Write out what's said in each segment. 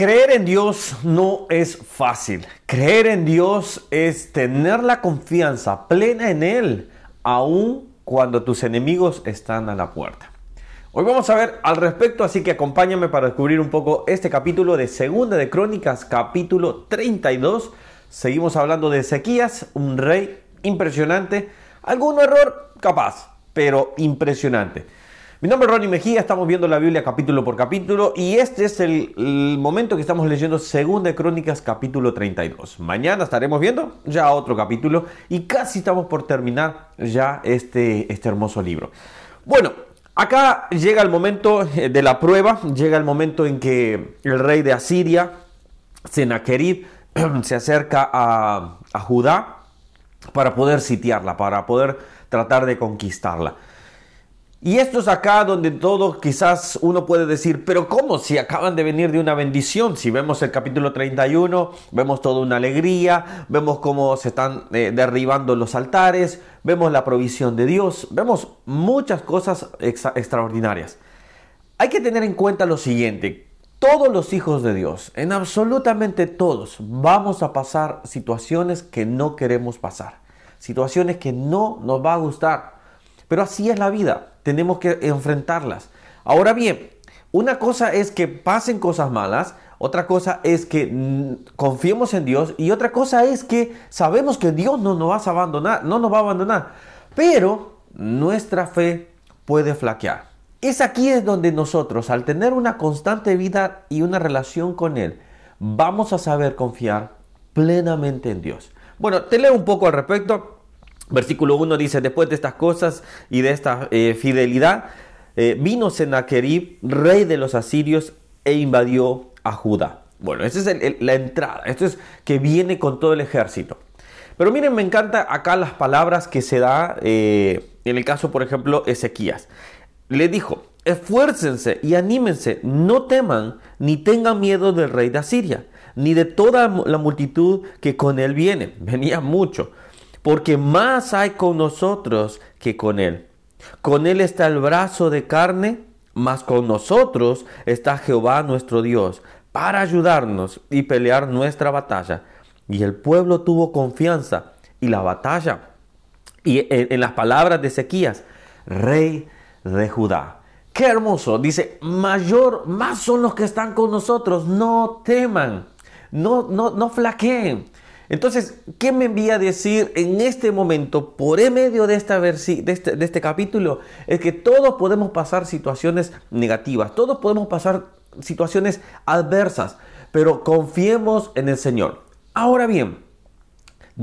Creer en Dios no es fácil. Creer en Dios es tener la confianza plena en Él, aun cuando tus enemigos están a la puerta. Hoy vamos a ver al respecto, así que acompáñame para descubrir un poco este capítulo de Segunda de Crónicas, capítulo 32. Seguimos hablando de Ezequías, un rey impresionante. Algún error capaz, pero impresionante. Mi nombre es Ronnie Mejía, estamos viendo la Biblia capítulo por capítulo y este es el, momento que estamos leyendo Segunda Crónicas capítulo 32. Mañana estaremos viendo ya otro capítulo y casi estamos por terminar ya este, este hermoso libro. Bueno, acá llega el momento eh, de la prueba, llega el momento en que el rey de Asiria, Sennacherib, se acerca a Judá para poder sitiarla, para poder tratar de conquistarla. Y esto es acá donde todo quizás uno puede decir, pero ¿cómo si acaban de venir de una bendición? Si vemos el capítulo 31, vemos toda una alegría, vemos cómo se están eh, derribando los altares, vemos la provisión de Dios, vemos muchas cosas extraordinarias. Hay que tener en cuenta lo siguiente, todos los hijos de Dios, en absolutamente todos, vamos a pasar situaciones que no queremos pasar, situaciones que no nos va a gustar. Pero así es la vida, tenemos que enfrentarlas. Ahora bien, una cosa es que pasen cosas malas, otra cosa es que mm, confiemos en Dios y otra cosa es que sabemos que Dios no nos va a abandonar, no nos va a abandonar, pero nuestra fe puede flaquear. Es aquí es donde nosotros, al tener una constante vida y una relación con Él, vamos a saber confiar plenamente en Dios. Bueno, te leo un poco al respecto. Versículo 1 dice, después de estas cosas y de esta eh, fidelidad, eh, vino Sennacherib, rey de los asirios, e invadió a Judá. Bueno, esa es la entrada, esto es que viene con todo el ejército. Pero miren, me encanta acá las palabras que se da eh, en el caso, por ejemplo, Ezequías. Le dijo, esfuércense y anímense, no teman ni tengan miedo del rey de Asiria, ni de toda la multitud que con él viene. Venía mucho porque más hay con nosotros que con Él. Con Él está el brazo de carne, más con nosotros está Jehová nuestro Dios, para ayudarnos y pelear nuestra batalla. Y el pueblo tuvo confianza y la batalla. Y en, las palabras de Ezequías, rey de Judá. Qué hermoso. Dice, mayor, más son los que están con nosotros. No teman. No, no, no flaqueen. Entonces, ¿qué me envía a decir en este momento, por en medio de, esta este, de este capítulo? Es que todos podemos pasar situaciones negativas, todos podemos pasar situaciones adversas, pero confiemos en el Señor. Ahora bien,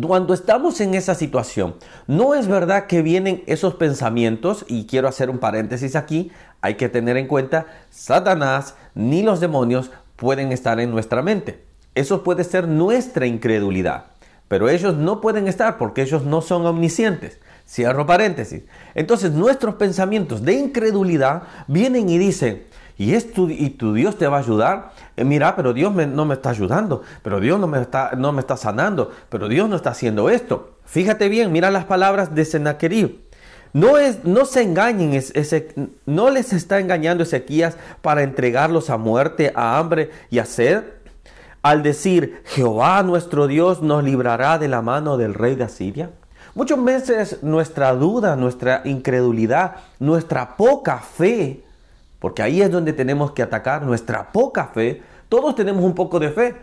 cuando estamos en esa situación, no es verdad que vienen esos pensamientos, y quiero hacer un paréntesis aquí, hay que tener en cuenta, Satanás ni los demonios pueden estar en nuestra mente. Eso puede ser nuestra incredulidad, pero ellos no pueden estar porque ellos no son omniscientes. Cierro paréntesis. Entonces nuestros pensamientos de incredulidad vienen y dicen, ¿y, es tu, y tu Dios te va a ayudar? Eh, mira, pero Dios no me está ayudando, pero Dios no me está, no me está sanando, pero Dios no está haciendo esto. Fíjate bien, mira las palabras de Sennacherib. No, es, no se engañen, ese, no les está engañando Ezequías para entregarlos a muerte, a hambre y a sed al decir, Jehová nuestro Dios nos librará de la mano del rey de Asiria? Muchas veces nuestra duda, nuestra incredulidad, nuestra poca fe, porque ahí es donde tenemos que atacar, nuestra poca fe, todos tenemos un poco de fe,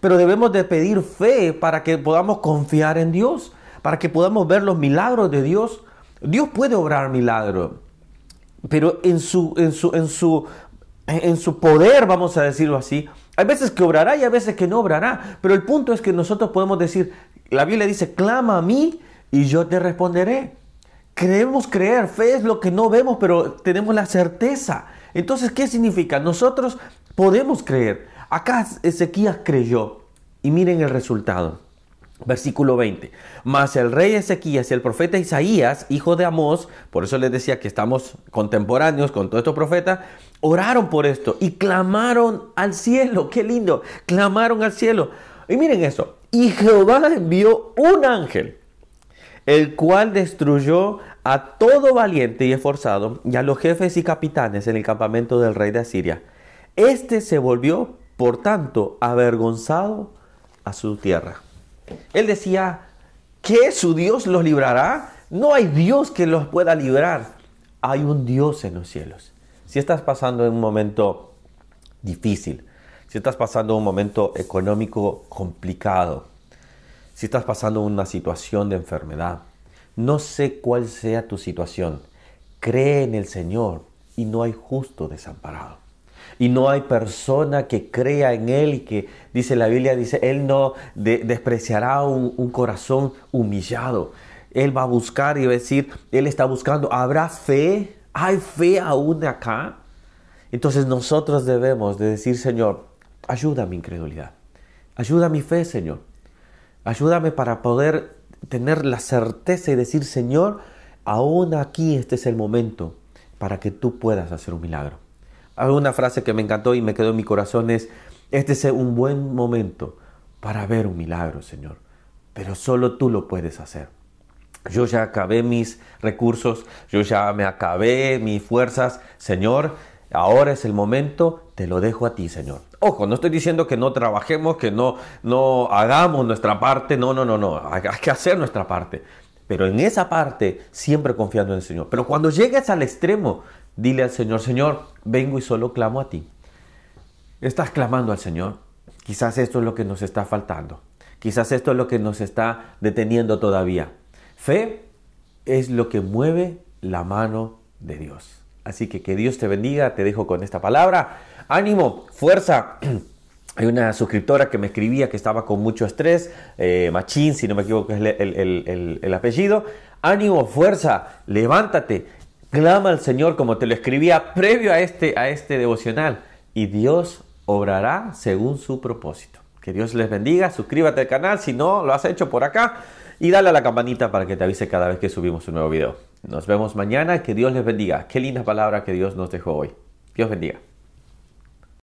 pero debemos de pedir fe para que podamos confiar en Dios, para que podamos ver los milagros de Dios. Dios puede obrar milagros, pero en su, en su, en su, en su poder, vamos a decirlo así, hay veces que obrará y hay veces que no obrará. Pero el punto es que nosotros podemos decir, la Biblia dice, clama a mí y yo te responderé. Creemos creer, fe es lo que no vemos, pero tenemos la certeza. Entonces, ¿qué significa? Nosotros podemos creer. Acá Ezequías creyó y miren el resultado. Versículo 20. Mas el rey Ezequías y el profeta Isaías, hijo de Amós, por eso les decía que estamos contemporáneos con todos estos profetas, oraron por esto y clamaron al cielo. Qué lindo. Clamaron al cielo. Y miren eso. Y Jehová envió un ángel, el cual destruyó a todo valiente y esforzado y a los jefes y capitanes en el campamento del rey de Asiria. Este se volvió por tanto, avergonzado a su tierra. Él decía, ¿qué? ¿Su Dios los librará? No hay Dios que los pueda librar. Hay un Dios en los cielos. Si estás pasando en un momento difícil, si estás pasando un momento económico complicado, si estás pasando una situación de enfermedad, no sé cuál sea tu situación, cree en el Señor y no hay justo desamparado. Y no hay persona que crea en Él y que, dice la Biblia, dice, Él no despreciará un, un corazón humillado. Él va a buscar y va a decir, Él está buscando, ¿habrá fe? ¿Hay fe aún acá? Entonces nosotros debemos de decir, Señor, ayuda mi incredulidad. Ayuda a mi fe, Señor. Ayúdame para poder tener la certeza y decir, Señor, aún aquí este es el momento para que tú puedas hacer un milagro. Hay una frase que me encantó y me quedó en mi corazón es, este es un buen momento para ver un milagro, Señor, pero solo tú lo puedes hacer. Yo ya acabé mis recursos, yo ya me acabé mis fuerzas, Señor, ahora es el momento, te lo dejo a ti, Señor. Ojo, no estoy diciendo que no trabajemos, que no, no hagamos nuestra parte, no, no, no, no, hay que hacer nuestra parte. Pero en esa parte, siempre confiando en el Señor. Pero cuando llegues al extremo, Dile al Señor, Señor, vengo y solo clamo a ti. Estás clamando al Señor. Quizás esto es lo que nos está faltando. Quizás esto es lo que nos está deteniendo todavía. Fe es lo que mueve la mano de Dios. Así que que Dios te bendiga. Te dejo con esta palabra. Ánimo, fuerza. Hay una suscriptora que me escribía que estaba con mucho estrés, eh, Machín, si no me equivoco es el, el apellido. Ánimo, fuerza, levántate Clama al Señor como te lo escribía previo a este, a este devocional y Dios obrará según su propósito. Que Dios les bendiga, suscríbete al canal si no lo has hecho por acá y dale a la campanita para que te avise cada vez que subimos un nuevo video. Nos vemos mañana, que Dios les bendiga. Qué linda palabra que Dios nos dejó hoy. Dios bendiga.